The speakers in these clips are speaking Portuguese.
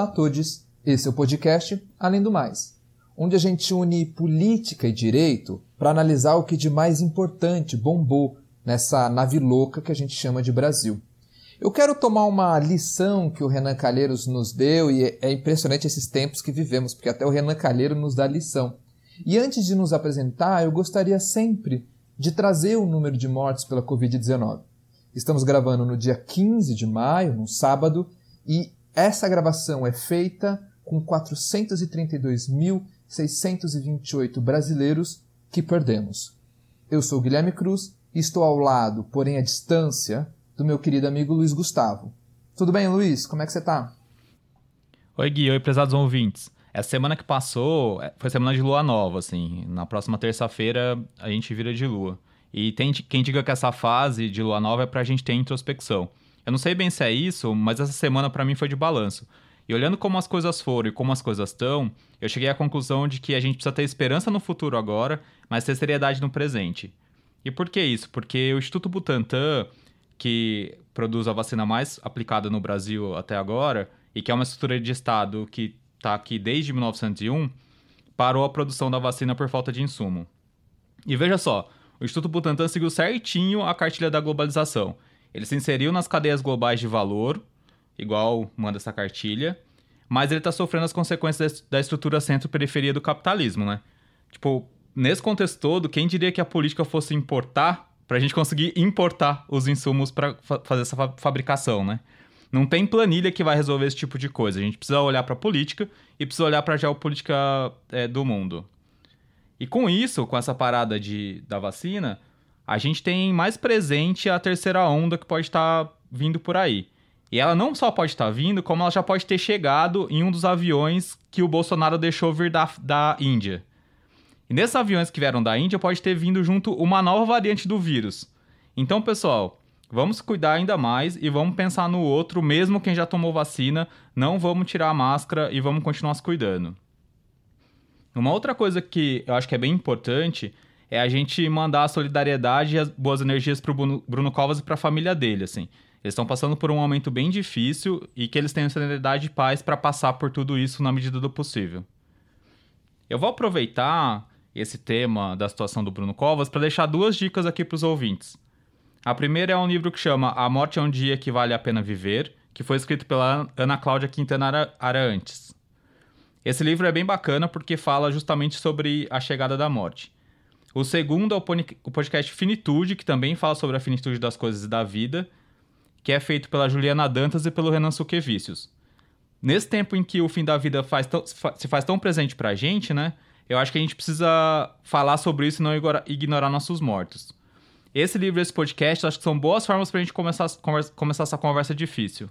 Olá a todos, esse é o podcast Além do Mais, onde a gente une política e direito para analisar o que de mais importante bombou nessa nave louca que a gente chama de Brasil. Eu quero tomar uma lição que o Renan Calheiros nos deu e é impressionante esses tempos que vivemos, porque até o Renan Calheiro nos dá lição. E antes de nos apresentar, eu gostaria sempre de trazer o número de mortes pela Covid-19. Estamos gravando no dia 15 de maio, no sábado, e essa gravação é feita com 432.628 brasileiros que perdemos. Eu sou Guilherme Cruz e estou ao lado, porém à distância, do meu querido amigo Luiz Gustavo. Tudo bem, Luiz? Como é que você está? Oi, Gui. Oi, prezados ouvintes. Essa semana que passou é, foi semana de lua nova, assim. Na próxima terça-feira a gente vira de lua. E tem quem diga que essa fase de lua nova é pra gente ter introspecção. Eu não sei bem se é isso, mas essa semana para mim foi de balanço. E olhando como as coisas foram e como as coisas estão, eu cheguei à conclusão de que a gente precisa ter esperança no futuro agora, mas ter seriedade no presente. E por que isso? Porque o Instituto Butantan, que produz a vacina mais aplicada no Brasil até agora, e que é uma estrutura de Estado que está aqui desde 1901, parou a produção da vacina por falta de insumo. E veja só, o Instituto Butantan seguiu certinho a cartilha da globalização. Ele se inseriu nas cadeias globais de valor, igual manda essa cartilha, mas ele está sofrendo as consequências da estrutura centro-periferia do capitalismo, né? Tipo, nesse contexto todo, quem diria que a política fosse importar para a gente conseguir importar os insumos para fa fazer essa fa fabricação, né? Não tem planilha que vai resolver esse tipo de coisa. A gente precisa olhar para a política e precisa olhar para a geopolítica é, do mundo. E com isso, com essa parada de, da vacina, a gente tem mais presente a terceira onda que pode estar tá vindo por aí. E ela não só pode estar tá vindo, como ela já pode ter chegado em um dos aviões que o Bolsonaro deixou vir da, da Índia. E nesses aviões que vieram da Índia pode ter vindo junto uma nova variante do vírus. Então, pessoal, vamos cuidar ainda mais e vamos pensar no outro, mesmo quem já tomou vacina, não vamos tirar a máscara e vamos continuar se cuidando. Uma outra coisa que eu acho que é bem importante é a gente mandar a solidariedade e as boas energias pro Bruno, Bruno Covas e para a família dele, assim. Eles estão passando por um momento bem difícil e que eles tenham solidariedade e paz para passar por tudo isso na medida do possível. Eu vou aproveitar esse tema da situação do Bruno Covas para deixar duas dicas aqui para os ouvintes. A primeira é um livro que chama A Morte é um Dia que Vale a Pena Viver, que foi escrito pela Ana Cláudia Quintana Arantes. Esse livro é bem bacana porque fala justamente sobre a chegada da morte. O segundo é o podcast Finitude, que também fala sobre a finitude das coisas e da vida, que é feito pela Juliana Dantas e pelo Renan Suquevicius. Nesse tempo em que o fim da vida faz se faz tão presente pra gente, né? Eu acho que a gente precisa falar sobre isso e não ignorar nossos mortos. Esse livro e esse podcast acho que são boas formas pra gente começar, começar essa conversa difícil.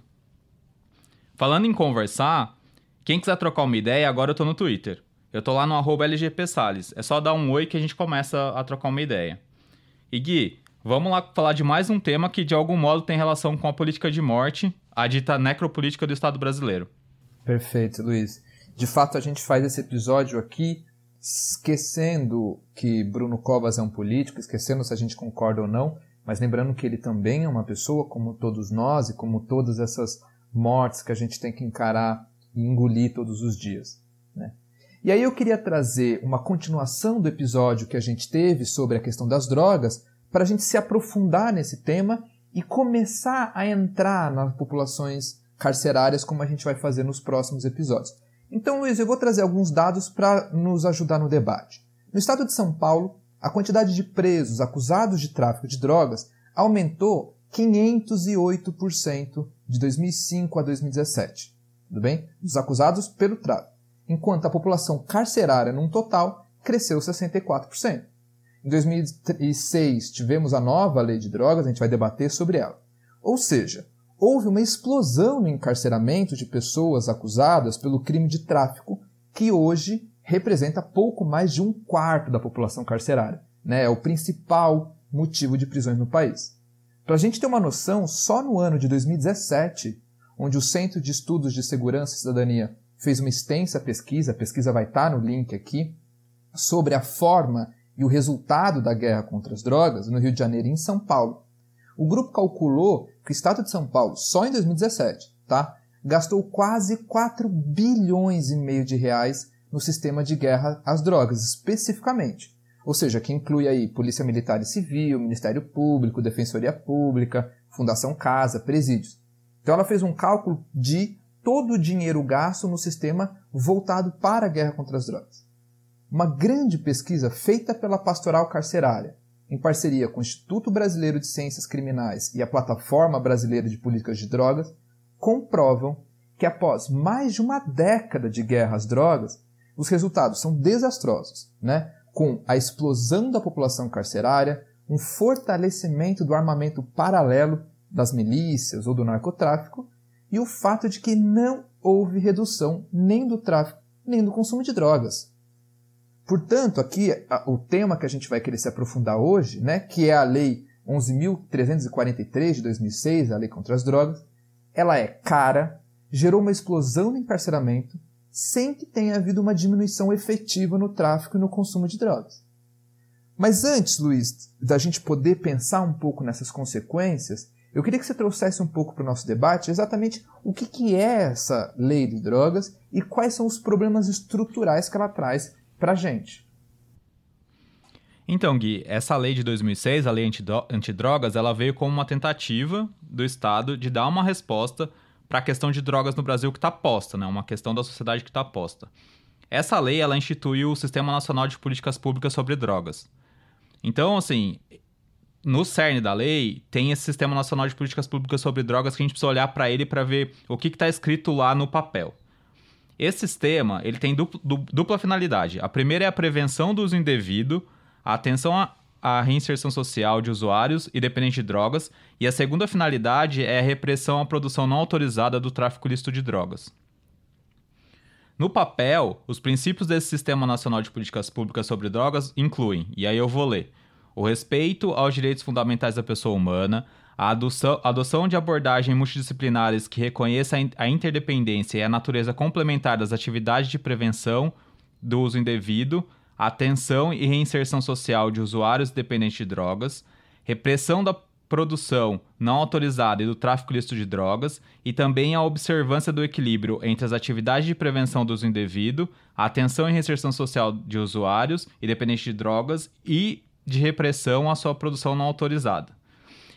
Falando em conversar, quem quiser trocar uma ideia, agora eu tô no Twitter. Eu tô lá no arroba LGPSales. É só dar um oi que a gente começa a trocar uma ideia. E Gui, vamos lá falar de mais um tema que de algum modo tem relação com a política de morte, a dita necropolítica do Estado brasileiro. Perfeito, Luiz. De fato, a gente faz esse episódio aqui esquecendo que Bruno Covas é um político, esquecendo se a gente concorda ou não, mas lembrando que ele também é uma pessoa como todos nós e como todas essas mortes que a gente tem que encarar e engolir todos os dias. E aí eu queria trazer uma continuação do episódio que a gente teve sobre a questão das drogas, para a gente se aprofundar nesse tema e começar a entrar nas populações carcerárias, como a gente vai fazer nos próximos episódios. Então, Luiz, eu vou trazer alguns dados para nos ajudar no debate. No estado de São Paulo, a quantidade de presos acusados de tráfico de drogas aumentou 508% de 2005 a 2017. Tudo bem? Dos acusados pelo tráfico enquanto a população carcerária num total cresceu 64%. Em 2006 tivemos a nova lei de drogas, a gente vai debater sobre ela. Ou seja, houve uma explosão no encarceramento de pessoas acusadas pelo crime de tráfico, que hoje representa pouco mais de um quarto da população carcerária. Né? É o principal motivo de prisões no país. Para a gente ter uma noção, só no ano de 2017, onde o Centro de Estudos de Segurança e Cidadania fez uma extensa pesquisa, a pesquisa vai estar no link aqui, sobre a forma e o resultado da guerra contra as drogas no Rio de Janeiro e em São Paulo. O grupo calculou que o estado de São Paulo, só em 2017, tá, gastou quase 4 bilhões e meio de reais no sistema de guerra às drogas, especificamente. Ou seja, que inclui aí Polícia Militar e Civil, Ministério Público, Defensoria Pública, Fundação Casa, presídios. Então ela fez um cálculo de todo o dinheiro gasto no sistema voltado para a guerra contra as drogas. Uma grande pesquisa feita pela Pastoral Carcerária, em parceria com o Instituto Brasileiro de Ciências Criminais e a Plataforma Brasileira de Políticas de Drogas, comprovam que após mais de uma década de guerra às drogas, os resultados são desastrosos, né? com a explosão da população carcerária, um fortalecimento do armamento paralelo das milícias ou do narcotráfico e o fato de que não houve redução nem do tráfico nem do consumo de drogas. Portanto, aqui o tema que a gente vai querer se aprofundar hoje, né, que é a Lei 11.343 de 2006, a Lei contra as Drogas, ela é cara, gerou uma explosão no encarceramento, sem que tenha havido uma diminuição efetiva no tráfico e no consumo de drogas. Mas antes, Luiz, da gente poder pensar um pouco nessas consequências, eu queria que você trouxesse um pouco para o nosso debate exatamente o que, que é essa lei de drogas e quais são os problemas estruturais que ela traz para a gente. Então, Gui, essa lei de 2006, a lei antidrogas, ela veio como uma tentativa do Estado de dar uma resposta para a questão de drogas no Brasil que está posta, né? uma questão da sociedade que está posta. Essa lei ela instituiu o Sistema Nacional de Políticas Públicas sobre Drogas. Então, assim, no cerne da lei tem esse Sistema Nacional de Políticas Públicas sobre Drogas que a gente precisa olhar para ele para ver o que está escrito lá no papel. Esse sistema ele tem dupla, dupla finalidade. A primeira é a prevenção do uso indevido, a atenção a reinserção social de usuários e dependentes de drogas, e a segunda finalidade é a repressão à produção não autorizada do tráfico ilícito de drogas. No papel, os princípios desse Sistema Nacional de Políticas Públicas sobre Drogas incluem, e aí eu vou ler, o respeito aos direitos fundamentais da pessoa humana, a adoção, adoção de abordagens multidisciplinares que reconheça a interdependência e a natureza complementar das atividades de prevenção do uso indevido, atenção e reinserção social de usuários dependentes de drogas, repressão da produção não autorizada e do tráfico ilícito de drogas, e também a observância do equilíbrio entre as atividades de prevenção do uso indevido, atenção e reinserção social de usuários e dependentes de drogas e de repressão à sua produção não autorizada.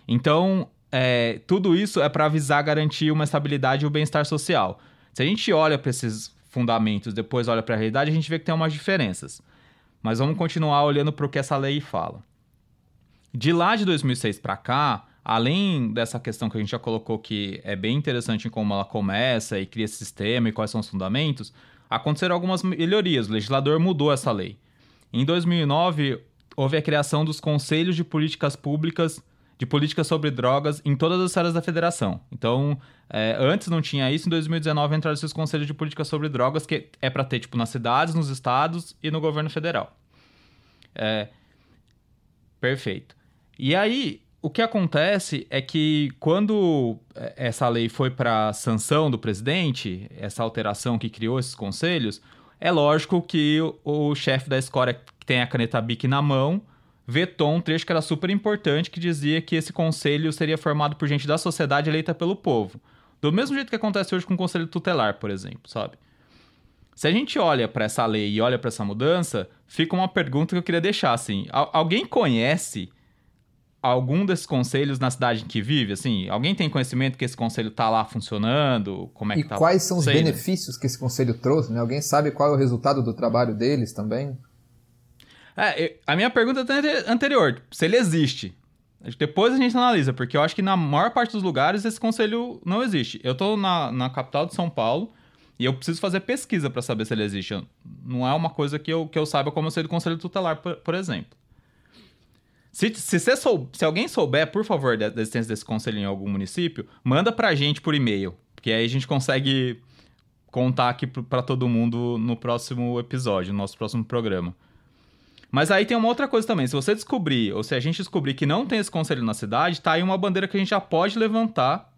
Então, é, tudo isso é para avisar garantir uma estabilidade e o bem-estar social. Se a gente olha para esses fundamentos, depois olha para a realidade, a gente vê que tem umas diferenças. Mas vamos continuar olhando para o que essa lei fala. De lá de 2006 para cá, além dessa questão que a gente já colocou que é bem interessante em como ela começa e cria esse sistema e quais são os fundamentos, aconteceram algumas melhorias. O legislador mudou essa lei. Em 2009, houve a criação dos Conselhos de Políticas Públicas de políticas sobre drogas em todas as áreas da federação. Então, é, antes não tinha isso, em 2019 entraram esses conselhos de políticas sobre drogas, que é para ter, tipo, nas cidades, nos estados e no governo federal. É, perfeito. E aí, o que acontece é que quando é, essa lei foi para sanção do presidente, essa alteração que criou esses conselhos, é lógico que o, o chefe da escola que tem a caneta BIC na mão vetou um trecho que era super importante que dizia que esse conselho seria formado por gente da sociedade eleita pelo povo. Do mesmo jeito que acontece hoje com o conselho tutelar, por exemplo, sabe? Se a gente olha para essa lei e olha para essa mudança, fica uma pergunta que eu queria deixar assim: alguém conhece algum desses conselhos na cidade em que vive? Assim, alguém tem conhecimento que esse conselho está lá funcionando? Como é e que tá? quais são os Sei, benefícios né? que esse conselho trouxe? Né? Alguém sabe qual é o resultado do trabalho deles também? É, a minha pergunta é anterior, se ele existe. Depois a gente analisa, porque eu acho que na maior parte dos lugares esse conselho não existe. Eu tô na, na capital de São Paulo e eu preciso fazer pesquisa para saber se ele existe. Não é uma coisa que eu, que eu saiba como ser do conselho tutelar, por, por exemplo. Se, se, você sou, se alguém souber, por favor, da, da existência desse conselho em algum município, manda pra gente por e-mail, porque aí a gente consegue contar aqui para todo mundo no próximo episódio, no nosso próximo programa. Mas aí tem uma outra coisa também. Se você descobrir, ou se a gente descobrir que não tem esse conselho na cidade, tá aí uma bandeira que a gente já pode levantar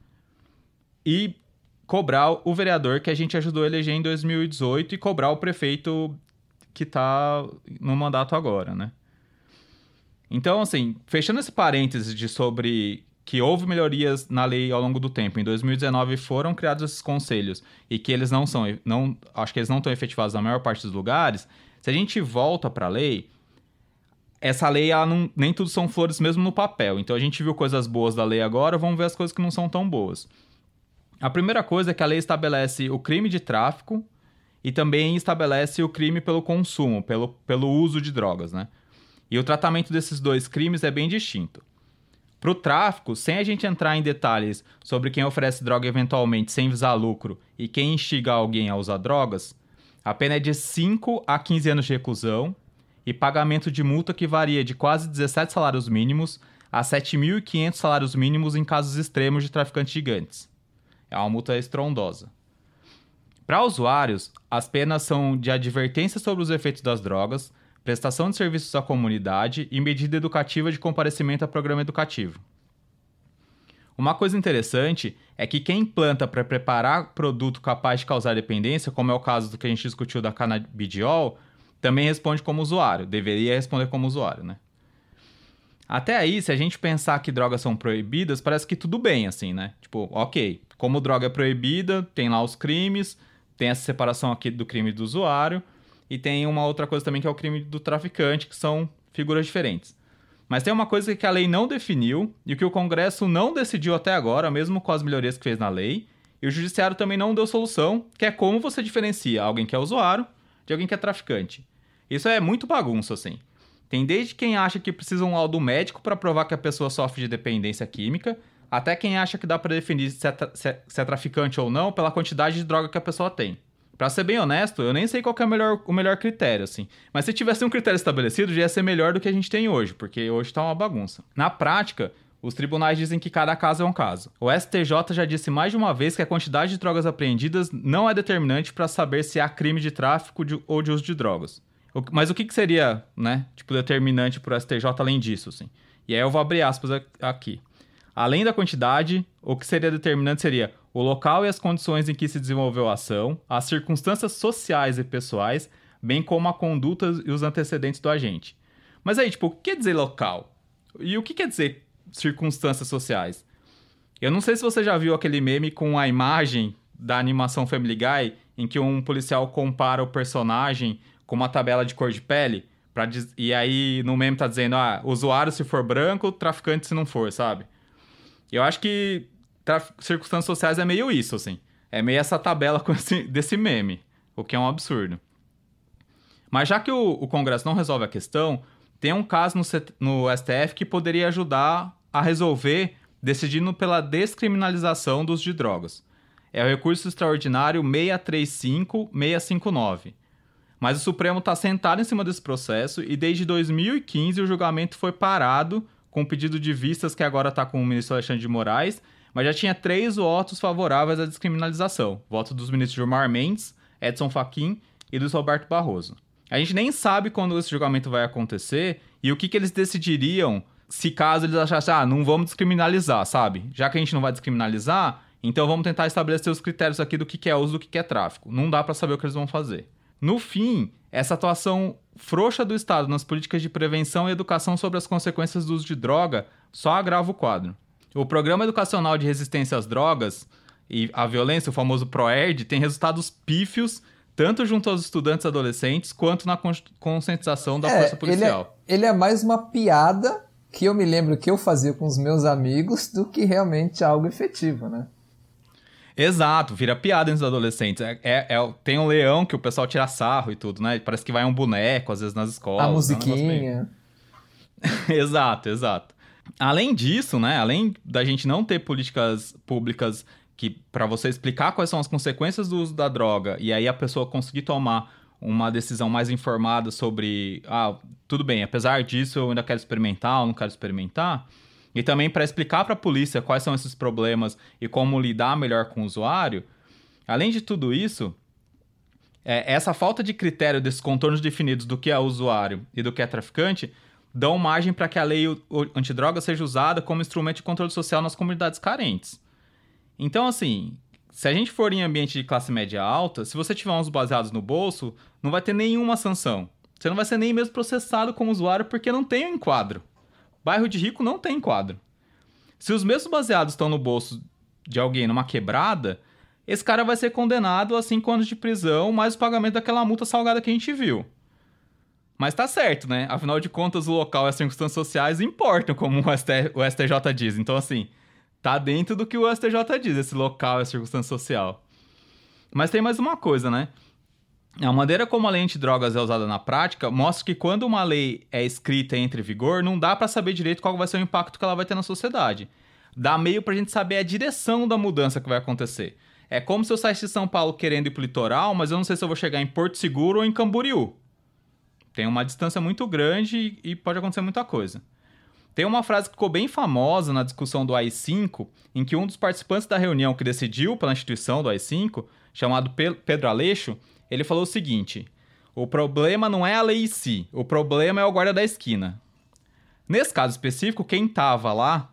e cobrar o vereador que a gente ajudou a eleger em 2018 e cobrar o prefeito que tá no mandato agora, né? Então, assim, fechando esse parênteses de sobre que houve melhorias na lei ao longo do tempo. Em 2019 foram criados esses conselhos e que eles não são, não, acho que eles não estão efetivados na maior parte dos lugares. Se a gente volta para a lei, essa lei, ela não, nem tudo são flores mesmo no papel. Então a gente viu coisas boas da lei agora, vamos ver as coisas que não são tão boas. A primeira coisa é que a lei estabelece o crime de tráfico e também estabelece o crime pelo consumo, pelo, pelo uso de drogas, né? E o tratamento desses dois crimes é bem distinto. Para o tráfico, sem a gente entrar em detalhes sobre quem oferece droga eventualmente sem visar lucro e quem instiga alguém a usar drogas, a pena é de 5 a 15 anos de reclusão e pagamento de multa que varia de quase 17 salários mínimos a 7.500 salários mínimos em casos extremos de traficantes gigantes. É uma multa estrondosa. Para usuários, as penas são de advertência sobre os efeitos das drogas, prestação de serviços à comunidade e medida educativa de comparecimento a programa educativo. Uma coisa interessante é que quem planta para preparar produto capaz de causar dependência, como é o caso do que a gente discutiu da canabidiol, também responde como usuário, deveria responder como usuário, né? Até aí, se a gente pensar que drogas são proibidas, parece que tudo bem, assim, né? Tipo, ok, como droga é proibida, tem lá os crimes, tem essa separação aqui do crime do usuário, e tem uma outra coisa também que é o crime do traficante, que são figuras diferentes. Mas tem uma coisa que a lei não definiu e que o Congresso não decidiu até agora, mesmo com as melhorias que fez na lei, e o Judiciário também não deu solução, que é como você diferencia alguém que é usuário de alguém que é traficante. Isso é muito bagunça, assim. Tem desde quem acha que precisa um laudo médico para provar que a pessoa sofre de dependência química, até quem acha que dá para definir se é, se, é, se é, traficante ou não pela quantidade de droga que a pessoa tem. Pra ser bem honesto, eu nem sei qual é o melhor, o melhor critério, assim. Mas se tivesse um critério estabelecido, já ia ser melhor do que a gente tem hoje, porque hoje tá uma bagunça. Na prática, os tribunais dizem que cada caso é um caso. O STJ já disse mais de uma vez que a quantidade de drogas apreendidas não é determinante para saber se há crime de tráfico de, ou de uso de drogas. Mas o que, que seria, né, tipo, determinante para o STJ além disso, assim? E aí eu vou abrir aspas aqui. Além da quantidade, o que seria determinante seria o local e as condições em que se desenvolveu a ação, as circunstâncias sociais e pessoais, bem como a conduta e os antecedentes do agente. Mas aí, tipo, o que quer dizer local? E o que quer dizer circunstâncias sociais? Eu não sei se você já viu aquele meme com a imagem da animação Family Guy, em que um policial compara o personagem com uma tabela de cor de pele. Pra, e aí no meme tá dizendo, ah, usuário se for branco, traficante se não for, sabe? Eu acho que circunstâncias sociais é meio isso, assim. É meio essa tabela esse, desse meme, o que é um absurdo. Mas já que o, o Congresso não resolve a questão, tem um caso no, no STF que poderia ajudar a resolver decidindo pela descriminalização do uso de drogas. É o recurso extraordinário 635-659. Mas o Supremo está sentado em cima desse processo e desde 2015 o julgamento foi parado com o pedido de vistas que agora está com o ministro Alexandre de Moraes, mas já tinha três votos favoráveis à descriminalização. Voto dos ministros Gilmar Mendes, Edson Fachin e do Roberto Barroso. A gente nem sabe quando esse julgamento vai acontecer e o que, que eles decidiriam se caso eles achassem, ah, não vamos descriminalizar, sabe? Já que a gente não vai descriminalizar, então vamos tentar estabelecer os critérios aqui do que, que é uso do que, que é tráfico. Não dá para saber o que eles vão fazer. No fim, essa atuação frouxa do Estado nas políticas de prevenção e educação sobre as consequências do uso de droga só agrava o quadro. O Programa Educacional de Resistência às Drogas e à Violência, o famoso PROERD, tem resultados pífios tanto junto aos estudantes adolescentes quanto na conscientização da é, força policial. Ele é, ele é mais uma piada que eu me lembro que eu fazia com os meus amigos do que realmente algo efetivo, né? Exato, vira piada entre os adolescentes. É, é, é, tem um leão que o pessoal tira sarro e tudo, né? Parece que vai um boneco, às vezes, nas escolas. A musiquinha. É um exato, exato. Além disso, né? Além da gente não ter políticas públicas que para você explicar quais são as consequências do uso da droga e aí a pessoa conseguir tomar uma decisão mais informada sobre, ah, tudo bem, apesar disso eu ainda quero experimentar ou não quero experimentar, e também para explicar para a polícia quais são esses problemas e como lidar melhor com o usuário. Além de tudo isso, é, essa falta de critério desses contornos definidos do que é usuário e do que é traficante dão margem para que a lei antidroga seja usada como instrumento de controle social nas comunidades carentes. Então, assim, se a gente for em ambiente de classe média alta, se você tiver uns baseados no bolso, não vai ter nenhuma sanção. Você não vai ser nem mesmo processado como usuário porque não tem um enquadro. Bairro de rico não tem quadro. Se os mesmos baseados estão no bolso de alguém numa quebrada, esse cara vai ser condenado a 5 anos de prisão, mais o pagamento daquela multa salgada que a gente viu. Mas tá certo, né? Afinal de contas, o local e as circunstâncias sociais importam, como o, o STJ diz. Então, assim, tá dentro do que o STJ diz, esse local e a circunstância social. Mas tem mais uma coisa, né? A maneira como a lei antidrogas é usada na prática mostra que quando uma lei é escrita e entra em vigor, não dá para saber direito qual vai ser o impacto que ela vai ter na sociedade. Dá meio pra gente saber a direção da mudança que vai acontecer. É como se eu saísse de São Paulo querendo ir pro litoral, mas eu não sei se eu vou chegar em Porto Seguro ou em Camboriú. Tem uma distância muito grande e pode acontecer muita coisa. Tem uma frase que ficou bem famosa na discussão do AI-5, em que um dos participantes da reunião que decidiu pela instituição do AI-5, chamado Pedro Aleixo, ele falou o seguinte: o problema não é a lei em si, o problema é o guarda da esquina. Nesse caso específico, quem estava lá,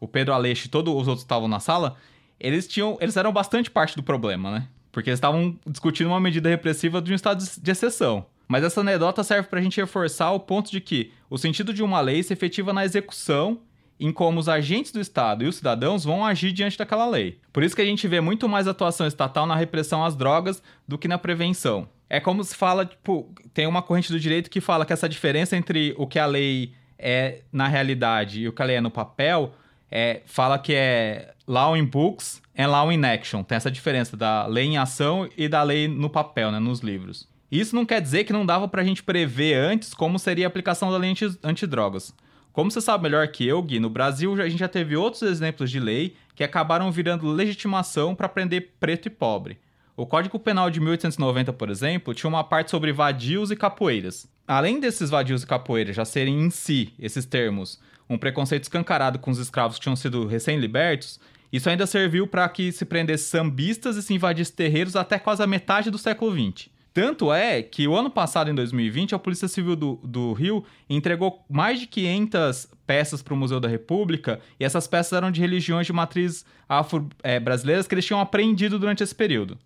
o Pedro Aleixo e todos os outros que estavam na sala, eles tinham, eles eram bastante parte do problema, né? Porque eles estavam discutindo uma medida repressiva de um estado de exceção. Mas essa anedota serve para a gente reforçar o ponto de que o sentido de uma lei se efetiva na execução em como os agentes do Estado e os cidadãos vão agir diante daquela lei. Por isso que a gente vê muito mais atuação estatal na repressão às drogas do que na prevenção. É como se fala, tipo, tem uma corrente do direito que fala que essa diferença entre o que a lei é na realidade e o que a lei é no papel, é, fala que é law in books and law in action. Tem essa diferença da lei em ação e da lei no papel, né, nos livros. Isso não quer dizer que não dava pra gente prever antes como seria a aplicação da lei antidrogas. Como você sabe melhor que eu, Gui, no Brasil a gente já teve outros exemplos de lei que acabaram virando legitimação para prender preto e pobre. O Código Penal de 1890, por exemplo, tinha uma parte sobre vadios e capoeiras. Além desses vadios e capoeiras já serem em si, esses termos, um preconceito escancarado com os escravos que tinham sido recém-libertos, isso ainda serviu para que se prendesse sambistas e se invadisse terreiros até quase a metade do século XX. Tanto é que o ano passado, em 2020, a Polícia Civil do, do Rio entregou mais de 500 peças para o Museu da República, e essas peças eram de religiões de matriz afro-brasileiras é, que eles tinham apreendido durante esse período.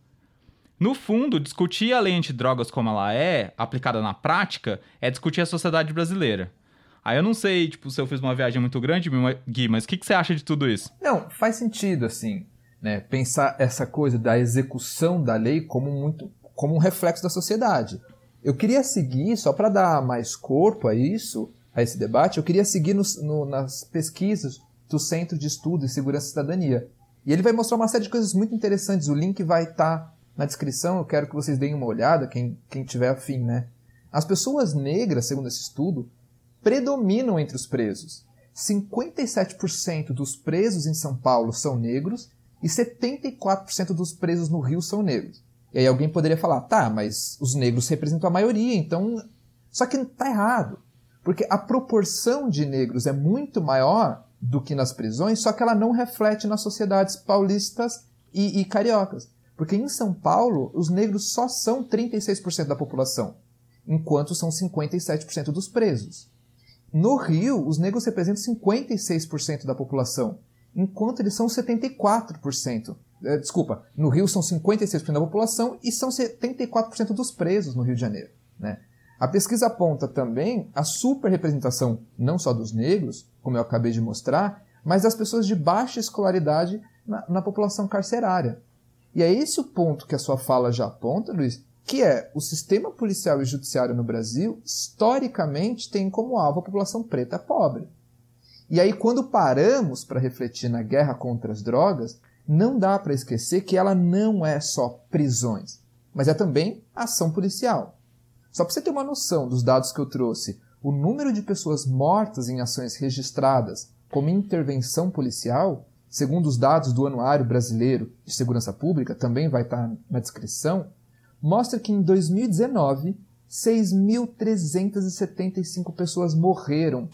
No fundo, discutir a lei antidrogas como ela é, aplicada na prática, é discutir a sociedade brasileira. Aí eu não sei, tipo, se eu fiz uma viagem muito grande, Gui, mas o que, que você acha de tudo isso? Não, faz sentido, assim, né? Pensar essa coisa da execução da lei como muito como um reflexo da sociedade. Eu queria seguir, só para dar mais corpo a isso, a esse debate, eu queria seguir no, no, nas pesquisas do Centro de Estudo e Segurança e Cidadania. E ele vai mostrar uma série de coisas muito interessantes. O link vai estar tá na descrição, eu quero que vocês deem uma olhada, quem, quem tiver afim, né? As pessoas negras, segundo esse estudo, predominam entre os presos. 57% dos presos em São Paulo são negros e 74% dos presos no Rio são negros. E aí alguém poderia falar, tá, mas os negros representam a maioria, então. Só que tá errado. Porque a proporção de negros é muito maior do que nas prisões, só que ela não reflete nas sociedades paulistas e, e cariocas. Porque em São Paulo, os negros só são 36% da população, enquanto são 57% dos presos. No Rio, os negros representam 56% da população, enquanto eles são 74%. É, desculpa, no Rio são 56% da população e são 74% dos presos no Rio de Janeiro. Né? A pesquisa aponta também a superrepresentação não só dos negros, como eu acabei de mostrar, mas das pessoas de baixa escolaridade na, na população carcerária. E é esse o ponto que a sua fala já aponta, Luiz, que é o sistema policial e judiciário no Brasil, historicamente, tem como alvo a população preta pobre. E aí, quando paramos para refletir na guerra contra as drogas, não dá para esquecer que ela não é só prisões, mas é também ação policial. Só para você ter uma noção dos dados que eu trouxe, o número de pessoas mortas em ações registradas como intervenção policial, segundo os dados do Anuário Brasileiro de Segurança Pública, também vai estar na descrição, mostra que em 2019, 6.375 pessoas morreram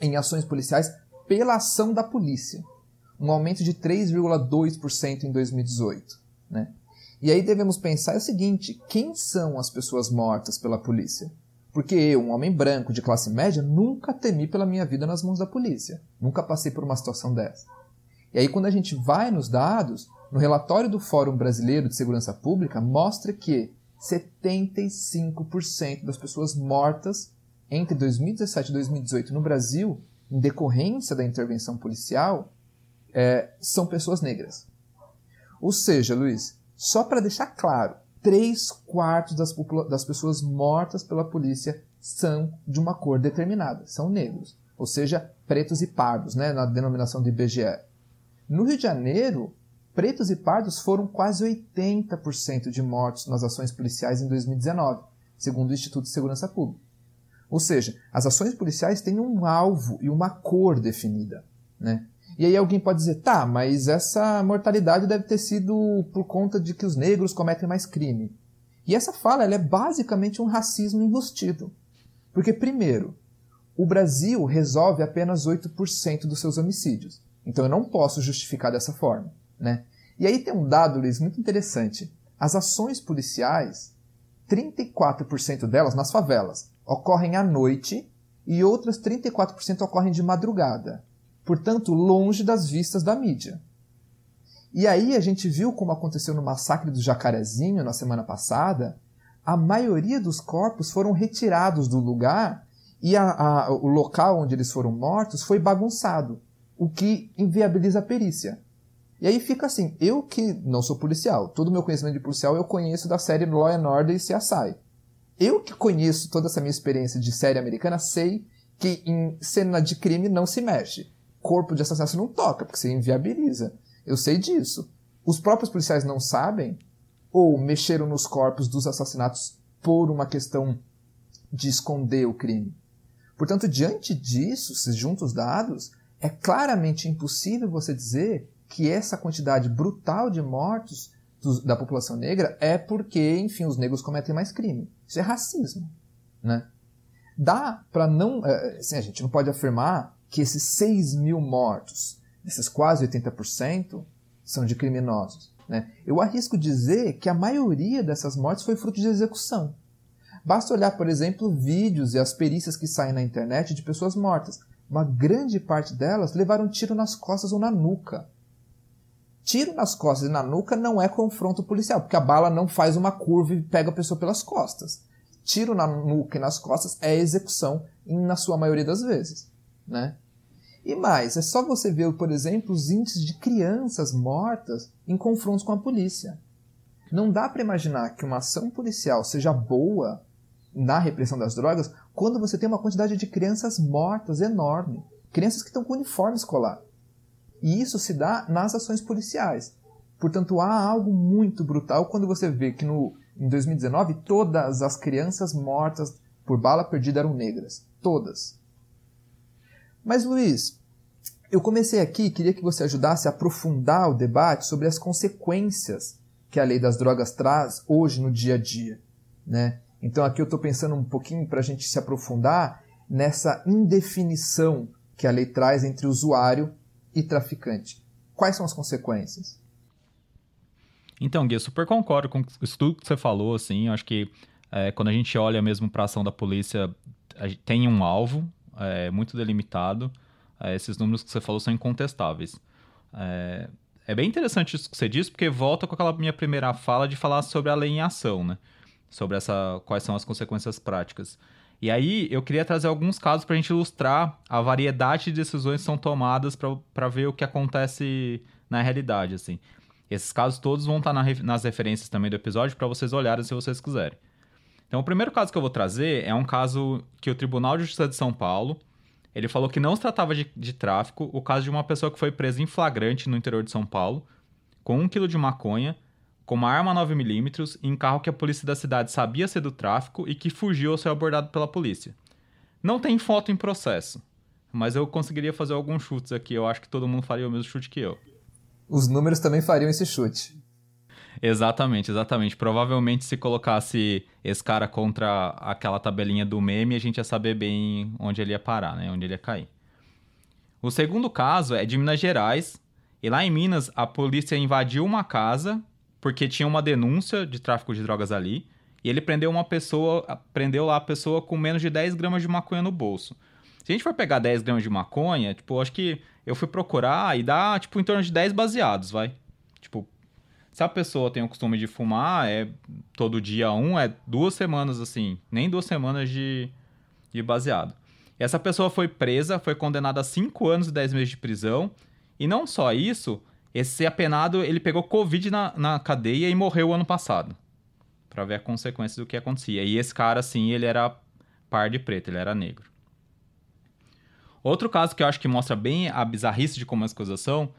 em ações policiais pela ação da polícia um aumento de 3,2% em 2018. Né? E aí devemos pensar o seguinte: quem são as pessoas mortas pela polícia? Porque eu, um homem branco de classe média, nunca temi pela minha vida nas mãos da polícia. Nunca passei por uma situação dessa. E aí, quando a gente vai nos dados, no relatório do Fórum Brasileiro de Segurança Pública, mostra que 75% das pessoas mortas entre 2017 e 2018 no Brasil, em decorrência da intervenção policial, é, são pessoas negras. Ou seja, Luiz, só para deixar claro, três quartos das, das pessoas mortas pela polícia são de uma cor determinada, são negros, ou seja, pretos e pardos, né, na denominação do IBGE. No Rio de Janeiro, pretos e pardos foram quase 80% de mortos nas ações policiais em 2019, segundo o Instituto de Segurança Pública. Ou seja, as ações policiais têm um alvo e uma cor definida. Né? E aí alguém pode dizer, tá, mas essa mortalidade deve ter sido por conta de que os negros cometem mais crime. E essa fala é basicamente um racismo enrustido. Porque, primeiro, o Brasil resolve apenas 8% dos seus homicídios. Então eu não posso justificar dessa forma. Né? E aí tem um dado, Luiz, muito interessante. As ações policiais, 34% delas nas favelas, ocorrem à noite e outras 34% ocorrem de madrugada portanto, longe das vistas da mídia. E aí a gente viu como aconteceu no massacre do Jacarezinho na semana passada, a maioria dos corpos foram retirados do lugar e a, a, o local onde eles foram mortos foi bagunçado, o que inviabiliza a perícia. E aí fica assim, eu que não sou policial, todo o meu conhecimento de policial eu conheço da série Law and Order e CSI. Eu que conheço toda essa minha experiência de série americana, sei que em cena de crime não se mexe corpo de assassinato não toca, porque você inviabiliza. Eu sei disso. Os próprios policiais não sabem ou mexeram nos corpos dos assassinatos por uma questão de esconder o crime. Portanto, diante disso, se juntos os dados, é claramente impossível você dizer que essa quantidade brutal de mortos da população negra é porque, enfim, os negros cometem mais crime. Isso é racismo, né? Dá para não, é, assim, a gente não pode afirmar que esses 6 mil mortos, esses quase 80%, são de criminosos. Né? Eu arrisco dizer que a maioria dessas mortes foi fruto de execução. Basta olhar, por exemplo, vídeos e as perícias que saem na internet de pessoas mortas. Uma grande parte delas levaram tiro nas costas ou na nuca. Tiro nas costas e na nuca não é confronto policial, porque a bala não faz uma curva e pega a pessoa pelas costas. Tiro na nuca e nas costas é execução, na sua maioria das vezes. Né? E mais, é só você ver, por exemplo, os índices de crianças mortas em confrontos com a polícia. Não dá para imaginar que uma ação policial seja boa na repressão das drogas quando você tem uma quantidade de crianças mortas enorme. Crianças que estão com uniforme escolar. E isso se dá nas ações policiais. Portanto, há algo muito brutal quando você vê que no, em 2019 todas as crianças mortas por bala perdida eram negras. Todas. Mas, Luiz, eu comecei aqui queria que você ajudasse a aprofundar o debate sobre as consequências que a lei das drogas traz hoje no dia a dia. Né? Então, aqui eu estou pensando um pouquinho para a gente se aprofundar nessa indefinição que a lei traz entre usuário e traficante. Quais são as consequências? Então, Gui, eu super concordo com tudo que você falou. Assim, eu acho que é, quando a gente olha mesmo para a ação da polícia, tem um alvo, é, muito delimitado. É, esses números que você falou são incontestáveis. É, é bem interessante isso que você disse, porque volta com aquela minha primeira fala de falar sobre a lei em ação, né? Sobre essa, quais são as consequências práticas. E aí eu queria trazer alguns casos para a gente ilustrar a variedade de decisões que são tomadas para ver o que acontece na realidade, assim. Esses casos todos vão estar tá na, nas referências também do episódio para vocês olharem se vocês quiserem. Então, o primeiro caso que eu vou trazer é um caso que o Tribunal de Justiça de São Paulo ele falou que não se tratava de, de tráfico, o caso de uma pessoa que foi presa em flagrante no interior de São Paulo, com um quilo de maconha, com uma arma 9mm em carro que a polícia da cidade sabia ser do tráfico e que fugiu ao ser abordado pela polícia. Não tem foto em processo, mas eu conseguiria fazer alguns chutes aqui, eu acho que todo mundo faria o mesmo chute que eu. Os números também fariam esse chute. Exatamente, exatamente. Provavelmente se colocasse esse cara contra aquela tabelinha do meme, a gente ia saber bem onde ele ia parar, né? Onde ele ia cair. O segundo caso é de Minas Gerais. E lá em Minas, a polícia invadiu uma casa porque tinha uma denúncia de tráfico de drogas ali. E ele prendeu uma pessoa, prendeu lá a pessoa com menos de 10 gramas de maconha no bolso. Se a gente for pegar 10 gramas de maconha, tipo, acho que eu fui procurar e dá, tipo, em torno de 10 baseados, vai. Se a pessoa tem o costume de fumar, é todo dia um, é duas semanas assim, nem duas semanas de, de baseado. E essa pessoa foi presa, foi condenada a 5 anos e 10 meses de prisão E não só isso, esse apenado, ele pegou Covid na, na cadeia e morreu ano passado. Pra ver a consequência do que acontecia. E esse cara, assim, ele era par de preto, ele era negro. Outro caso que eu acho que mostra bem a bizarrice de como as coisas são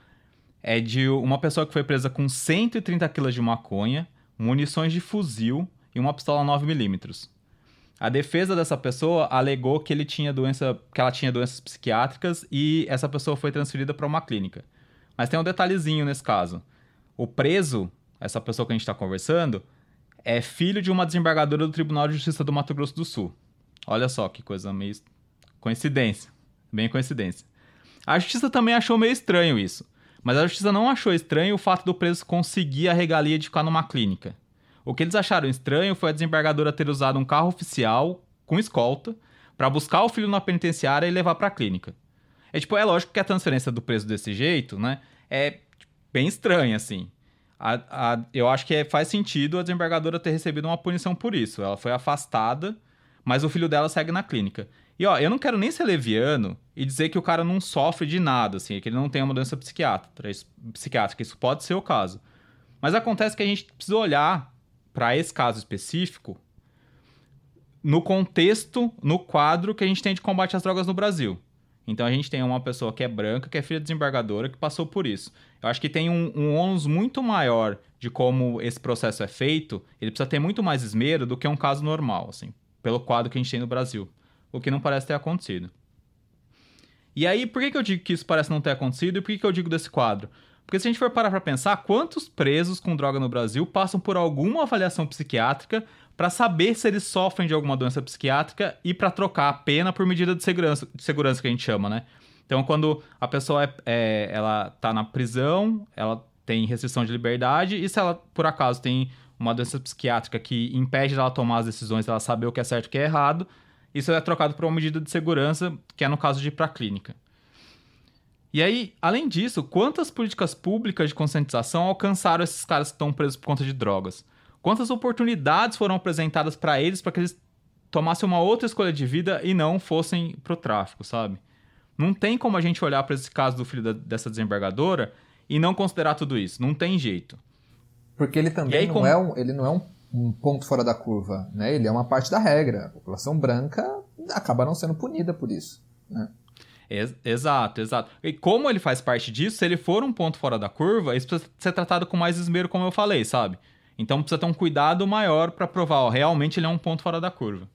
é de uma pessoa que foi presa com 130 quilos de maconha, munições de fuzil e uma pistola 9mm. A defesa dessa pessoa alegou que ele tinha doença, que ela tinha doenças psiquiátricas e essa pessoa foi transferida para uma clínica. Mas tem um detalhezinho nesse caso. O preso, essa pessoa que a gente está conversando, é filho de uma desembargadora do Tribunal de Justiça do Mato Grosso do Sul. Olha só que coisa meio coincidência, bem coincidência. A justiça também achou meio estranho isso, mas a justiça não achou estranho o fato do preso conseguir a regalia de ficar numa clínica. O que eles acharam estranho foi a desembargadora ter usado um carro oficial com escolta para buscar o filho na penitenciária e levar para a clínica. É tipo, é lógico que a transferência do preso desse jeito, né, é bem estranha assim. A, a, eu acho que é, faz sentido a desembargadora ter recebido uma punição por isso. Ela foi afastada, mas o filho dela segue na clínica. E ó, eu não quero nem ser leviano e dizer que o cara não sofre de nada, assim, que ele não tem uma doença psiquiátrica, psiquiátrica. Isso pode ser o caso. Mas acontece que a gente precisa olhar para esse caso específico no contexto, no quadro que a gente tem de combate às drogas no Brasil. Então a gente tem uma pessoa que é branca, que é filha de desembargadora, que passou por isso. Eu acho que tem um, um ônus muito maior de como esse processo é feito, ele precisa ter muito mais esmero do que um caso normal, assim, pelo quadro que a gente tem no Brasil. O que não parece ter acontecido. E aí, por que, que eu digo que isso parece não ter acontecido e por que, que eu digo desse quadro? Porque se a gente for parar para pensar, quantos presos com droga no Brasil passam por alguma avaliação psiquiátrica para saber se eles sofrem de alguma doença psiquiátrica e para trocar a pena por medida de segurança, de segurança que a gente chama, né? Então, quando a pessoa é, é, ela tá na prisão, ela tem restrição de liberdade e se ela por acaso tem uma doença psiquiátrica que impede dela tomar as decisões, ela saber o que é certo e o que é errado, isso é trocado por uma medida de segurança, que é no caso de ir para a clínica. E aí, além disso, quantas políticas públicas de conscientização alcançaram esses caras que estão presos por conta de drogas? Quantas oportunidades foram apresentadas para eles para que eles tomassem uma outra escolha de vida e não fossem pro tráfico, sabe? Não tem como a gente olhar para esse caso do filho da, dessa desembargadora e não considerar tudo isso. Não tem jeito. Porque ele também aí, não, como... é um, ele não é um, um, ponto fora da curva, né? Ele é uma parte da regra. A população branca acaba não sendo punida por isso, né? exato, exato. E como ele faz parte disso, se ele for um ponto fora da curva, isso precisa ser tratado com mais esmero, como eu falei, sabe? Então precisa ter um cuidado maior para provar, ó, realmente ele é um ponto fora da curva.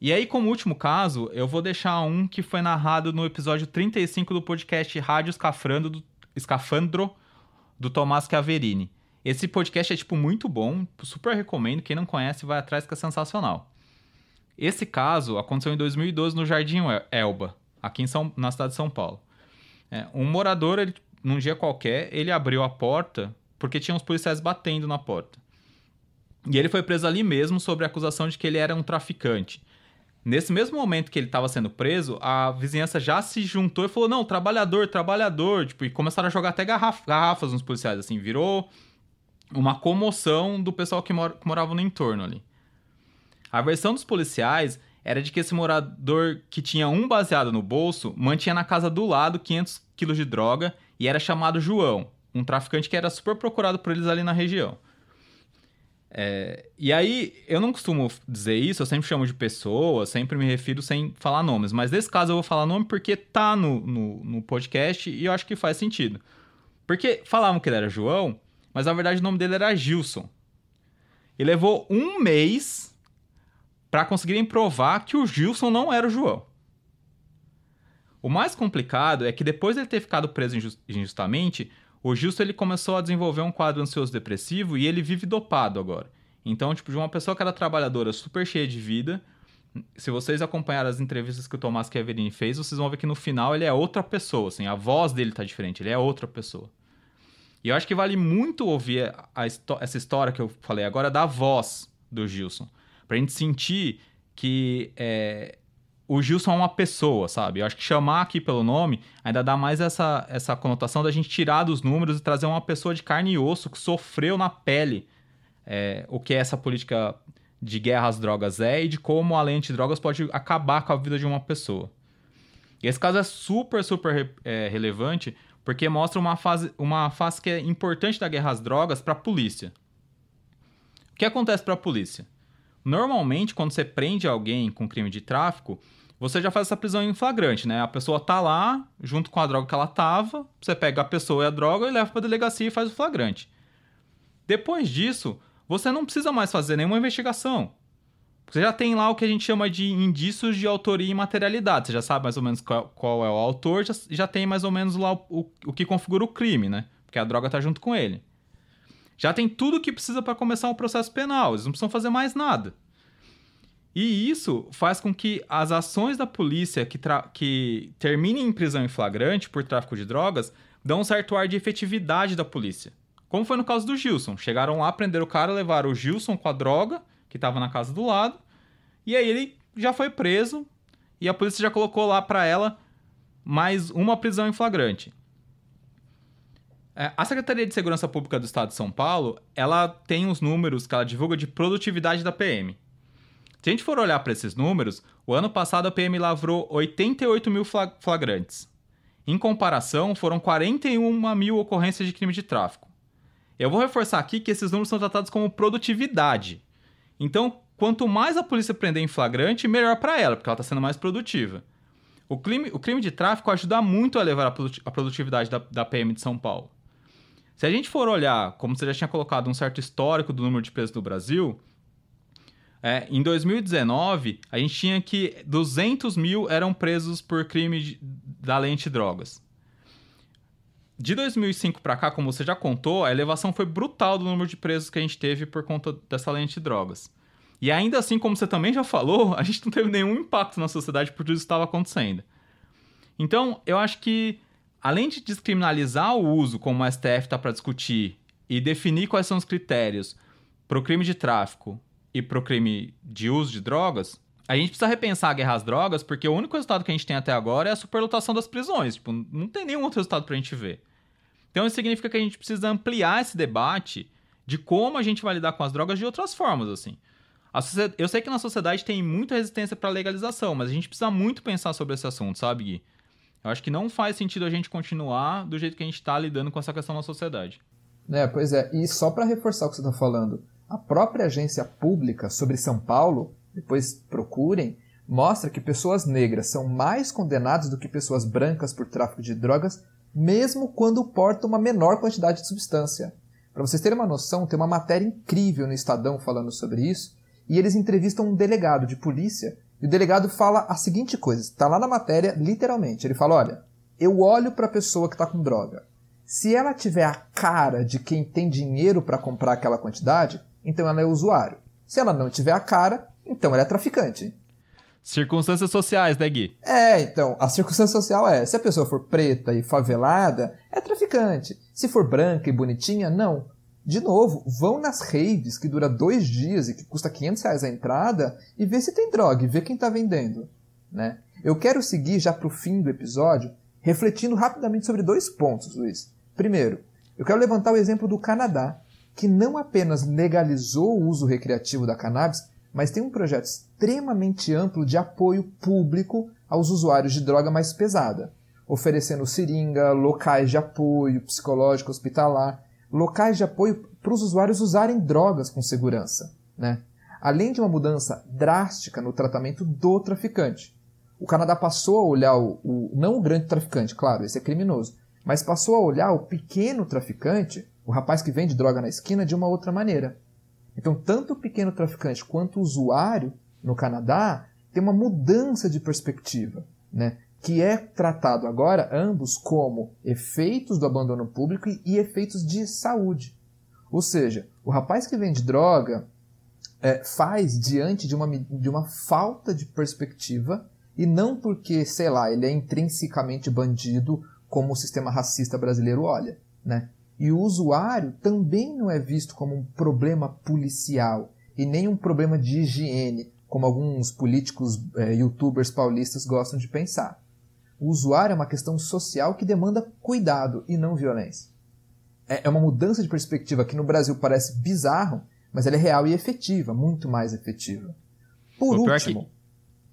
E aí, como último caso, eu vou deixar um que foi narrado no episódio 35 do podcast Rádio Escafandro do, Escafandro, do Tomás Chiaverini. Esse podcast é, tipo, muito bom, super recomendo. Quem não conhece, vai atrás que é sensacional. Esse caso aconteceu em 2012 no Jardim Elba, aqui em São, na cidade de São Paulo. É, um morador, ele, num dia qualquer, ele abriu a porta porque tinha uns policiais batendo na porta. E ele foi preso ali mesmo sobre a acusação de que ele era um traficante. Nesse mesmo momento que ele estava sendo preso, a vizinhança já se juntou e falou: não, trabalhador, trabalhador. Tipo, e começaram a jogar até garrafas nos policiais, assim, virou uma comoção do pessoal que, mor que morava no entorno ali. A versão dos policiais era de que esse morador que tinha um baseado no bolso mantinha na casa do lado 500 quilos de droga e era chamado João, um traficante que era super procurado por eles ali na região. É, e aí, eu não costumo dizer isso, eu sempre chamo de pessoa, sempre me refiro sem falar nomes, mas nesse caso eu vou falar nome porque tá no, no, no podcast e eu acho que faz sentido. Porque falavam que ele era João, mas na verdade o nome dele era Gilson. E levou um mês para conseguirem provar que o Gilson não era o João. O mais complicado é que depois de ele ter ficado preso injustamente, o Gilson ele começou a desenvolver um quadro ansioso depressivo e ele vive dopado agora. Então, tipo, de uma pessoa que era trabalhadora, super cheia de vida, se vocês acompanharem as entrevistas que o Tomás Keverini fez, vocês vão ver que no final ele é outra pessoa, assim, a voz dele tá diferente, ele é outra pessoa. E eu acho que vale muito ouvir a, a, essa história que eu falei agora da voz do Gilson. Pra gente sentir que é, o Gilson é uma pessoa, sabe? Eu acho que chamar aqui pelo nome ainda dá mais essa, essa conotação da gente tirar dos números e trazer uma pessoa de carne e osso que sofreu na pele é, o que é essa política de guerra às drogas é e de como a lei antidrogas pode acabar com a vida de uma pessoa. E esse caso é super, super é, relevante porque mostra uma fase, uma fase que é importante da guerra às drogas para a polícia. O que acontece para a polícia? Normalmente, quando você prende alguém com crime de tráfico, você já faz essa prisão em flagrante, né? A pessoa tá lá, junto com a droga que ela tava, você pega a pessoa e a droga e leva para a delegacia e faz o flagrante. Depois disso, você não precisa mais fazer nenhuma investigação. Você já tem lá o que a gente chama de indícios de autoria e materialidade. Você já sabe mais ou menos qual, qual é o autor, já, já tem mais ou menos lá o, o, o que configura o crime, né? Porque a droga tá junto com ele. Já tem tudo o que precisa para começar um processo penal. Eles não precisam fazer mais nada. E isso faz com que as ações da polícia que, que terminem em prisão em flagrante por tráfico de drogas dão um certo ar de efetividade da polícia. Como foi no caso do Gilson. Chegaram lá, prenderam o cara, levaram o Gilson com a droga, que estava na casa do lado, e aí ele já foi preso e a polícia já colocou lá para ela mais uma prisão em flagrante. É, a Secretaria de Segurança Pública do Estado de São Paulo, ela tem os números que ela divulga de produtividade da PM. Se a gente for olhar para esses números, o ano passado a PM lavrou 88 mil flagrantes. Em comparação, foram 41 mil ocorrências de crime de tráfico. Eu vou reforçar aqui que esses números são tratados como produtividade. Então, quanto mais a polícia prender em flagrante, melhor para ela, porque ela está sendo mais produtiva. O crime, o crime de tráfico ajuda muito a elevar a produtividade da, da PM de São Paulo. Se a gente for olhar, como você já tinha colocado, um certo histórico do número de presos no Brasil, é, em 2019, a gente tinha que 200 mil eram presos por crime de, da lei antidrogas. De 2005 para cá, como você já contou, a elevação foi brutal do número de presos que a gente teve por conta dessa lei antidrogas. E ainda assim, como você também já falou, a gente não teve nenhum impacto na sociedade por tudo isso estava acontecendo. Então, eu acho que, além de descriminalizar o uso, como o STF está para discutir, e definir quais são os critérios para o crime de tráfico e para o crime de uso de drogas, a gente precisa repensar a guerra às drogas, porque o único resultado que a gente tem até agora é a superlotação das prisões. Tipo, não tem nenhum outro resultado para a gente ver. Então, isso significa que a gente precisa ampliar esse debate de como a gente vai lidar com as drogas de outras formas, assim. Eu sei que na sociedade tem muita resistência para legalização, mas a gente precisa muito pensar sobre esse assunto, sabe, Gui? Eu acho que não faz sentido a gente continuar do jeito que a gente está lidando com essa questão na sociedade. É, pois é. E só para reforçar o que você está falando, a própria agência pública sobre São Paulo, depois procurem, mostra que pessoas negras são mais condenadas do que pessoas brancas por tráfico de drogas, mesmo quando portam uma menor quantidade de substância. Para vocês terem uma noção, tem uma matéria incrível no Estadão falando sobre isso, e eles entrevistam um delegado de polícia, e o delegado fala a seguinte coisa, está lá na matéria, literalmente. Ele fala: olha, eu olho para a pessoa que está com droga. Se ela tiver a cara de quem tem dinheiro para comprar aquela quantidade, então ela é usuário. Se ela não tiver a cara, então ela é traficante. Circunstâncias sociais, né, Gui? É, então, a circunstância social é: se a pessoa for preta e favelada, é traficante. Se for branca e bonitinha, não. De novo, vão nas raves que dura dois dias e que custa 500 reais a entrada e vê se tem droga e vê quem está vendendo. Né? Eu quero seguir já para o fim do episódio refletindo rapidamente sobre dois pontos, Luiz. Primeiro, eu quero levantar o exemplo do Canadá, que não apenas legalizou o uso recreativo da cannabis, mas tem um projeto extremamente amplo de apoio público aos usuários de droga mais pesada, oferecendo seringa, locais de apoio psicológico hospitalar locais de apoio para os usuários usarem drogas com segurança, né? além de uma mudança drástica no tratamento do traficante. O Canadá passou a olhar o, o, não o grande traficante, claro, esse é criminoso, mas passou a olhar o pequeno traficante, o rapaz que vende droga na esquina, de uma outra maneira. Então, tanto o pequeno traficante quanto o usuário no Canadá tem uma mudança de perspectiva. Né? Que é tratado agora ambos como efeitos do abandono público e efeitos de saúde. Ou seja, o rapaz que vende droga é, faz diante de uma, de uma falta de perspectiva e não porque, sei lá, ele é intrinsecamente bandido como o sistema racista brasileiro olha. Né? E o usuário também não é visto como um problema policial e nem um problema de higiene, como alguns políticos, é, youtubers paulistas gostam de pensar. O usuário é uma questão social que demanda cuidado e não violência. É, é uma mudança de perspectiva que no Brasil parece bizarro, mas ela é real e efetiva, muito mais efetiva. Por o último. Que...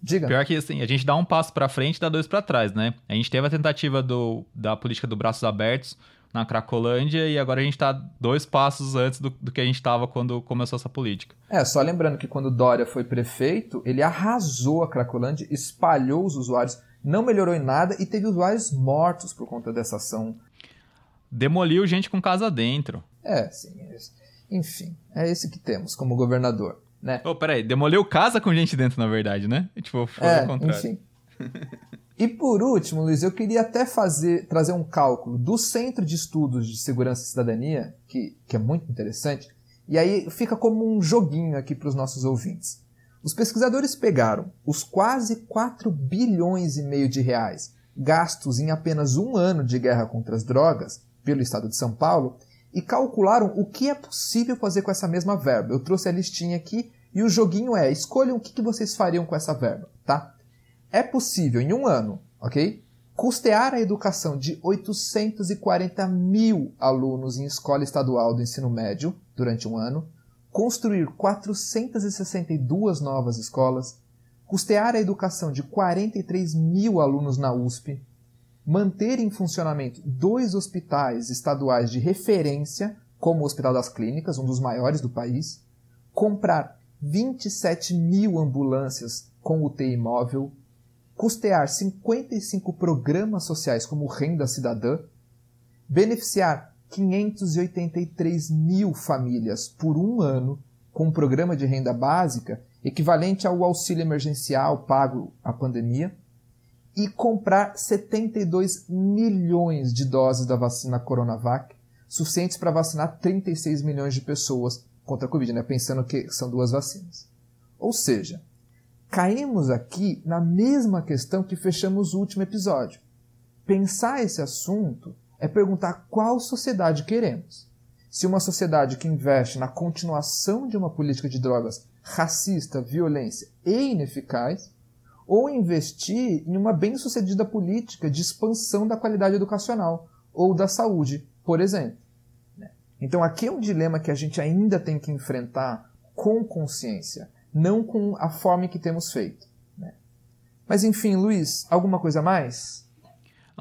Diga. Pior que assim, a gente dá um passo para frente e dá dois para trás, né? A gente teve a tentativa do, da política do braços abertos na Cracolândia e agora a gente está dois passos antes do, do que a gente estava quando começou essa política. É, só lembrando que quando Dória foi prefeito, ele arrasou a Cracolândia, espalhou os usuários, não melhorou em nada e teve usuários mortos por conta dessa ação. Demoliu gente com casa dentro. É, sim. É enfim, é esse que temos como governador, né? Oh, peraí, demoliu casa com gente dentro, na verdade, né? Tipo, foi é, o contrário. Enfim. E por último, Luiz, eu queria até fazer, trazer um cálculo do Centro de Estudos de Segurança e Cidadania, que, que é muito interessante, e aí fica como um joguinho aqui para os nossos ouvintes. Os pesquisadores pegaram os quase 4 bilhões e meio de reais gastos em apenas um ano de guerra contra as drogas pelo estado de São Paulo e calcularam o que é possível fazer com essa mesma verba. Eu trouxe a listinha aqui e o joguinho é: escolham o que vocês fariam com essa verba, tá? É possível, em um ano, ok? Custear a educação de 840 mil alunos em escola estadual do ensino médio durante um ano, construir 462 novas escolas, custear a educação de 43 mil alunos na USP, manter em funcionamento dois hospitais estaduais de referência, como o Hospital das Clínicas, um dos maiores do país, comprar 27 mil ambulâncias com UTI móvel, custear 55 programas sociais como Renda Cidadã, beneficiar 583 mil famílias por um ano com um programa de renda básica equivalente ao auxílio emergencial pago à pandemia, e comprar 72 milhões de doses da vacina Coronavac, suficientes para vacinar 36 milhões de pessoas contra a Covid, né? pensando que são duas vacinas. Ou seja, caímos aqui na mesma questão que fechamos o último episódio. Pensar esse assunto é perguntar qual sociedade queremos. Se uma sociedade que investe na continuação de uma política de drogas racista, violência e ineficaz, ou investir em uma bem-sucedida política de expansão da qualidade educacional ou da saúde, por exemplo. Né? Então aqui é um dilema que a gente ainda tem que enfrentar com consciência não com a forma que temos feito. Né? Mas enfim, Luiz, alguma coisa mais?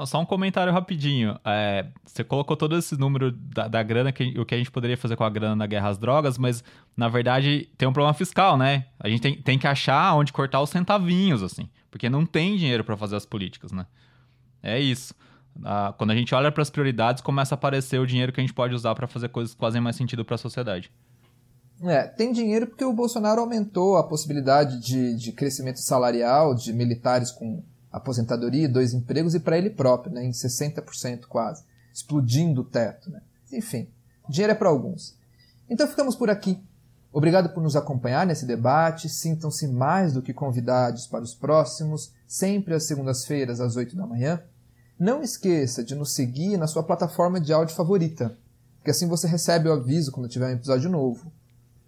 Só um comentário rapidinho. É, você colocou todo esse número da, da grana, que, o que a gente poderia fazer com a grana na guerra às drogas, mas na verdade tem um problema fiscal, né? A gente tem, tem que achar onde cortar os centavinhos, assim, porque não tem dinheiro para fazer as políticas, né? É isso. Ah, quando a gente olha para as prioridades, começa a aparecer o dinheiro que a gente pode usar para fazer coisas que fazem mais sentido para a sociedade. É, tem dinheiro porque o Bolsonaro aumentou a possibilidade de, de crescimento salarial de militares com aposentadoria, dois empregos e para ele próprio, né, em 60% quase, explodindo o teto. Né? Enfim, dinheiro é para alguns. Então ficamos por aqui. Obrigado por nos acompanhar nesse debate. Sintam-se mais do que convidados para os próximos, sempre às segundas-feiras, às 8 da manhã. Não esqueça de nos seguir na sua plataforma de áudio favorita, porque assim você recebe o aviso quando tiver um episódio novo.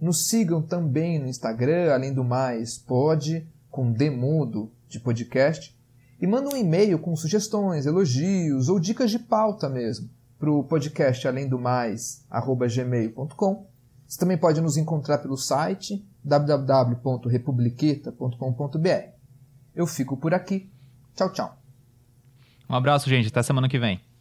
Nos sigam também no Instagram, além do mais, pode, com demudo de podcast, e manda um e-mail com sugestões, elogios ou dicas de pauta mesmo para o podcast além do mais, gmail.com. Você também pode nos encontrar pelo site www.republiqueta.com.br. Eu fico por aqui. Tchau, tchau. Um abraço, gente. Até semana que vem.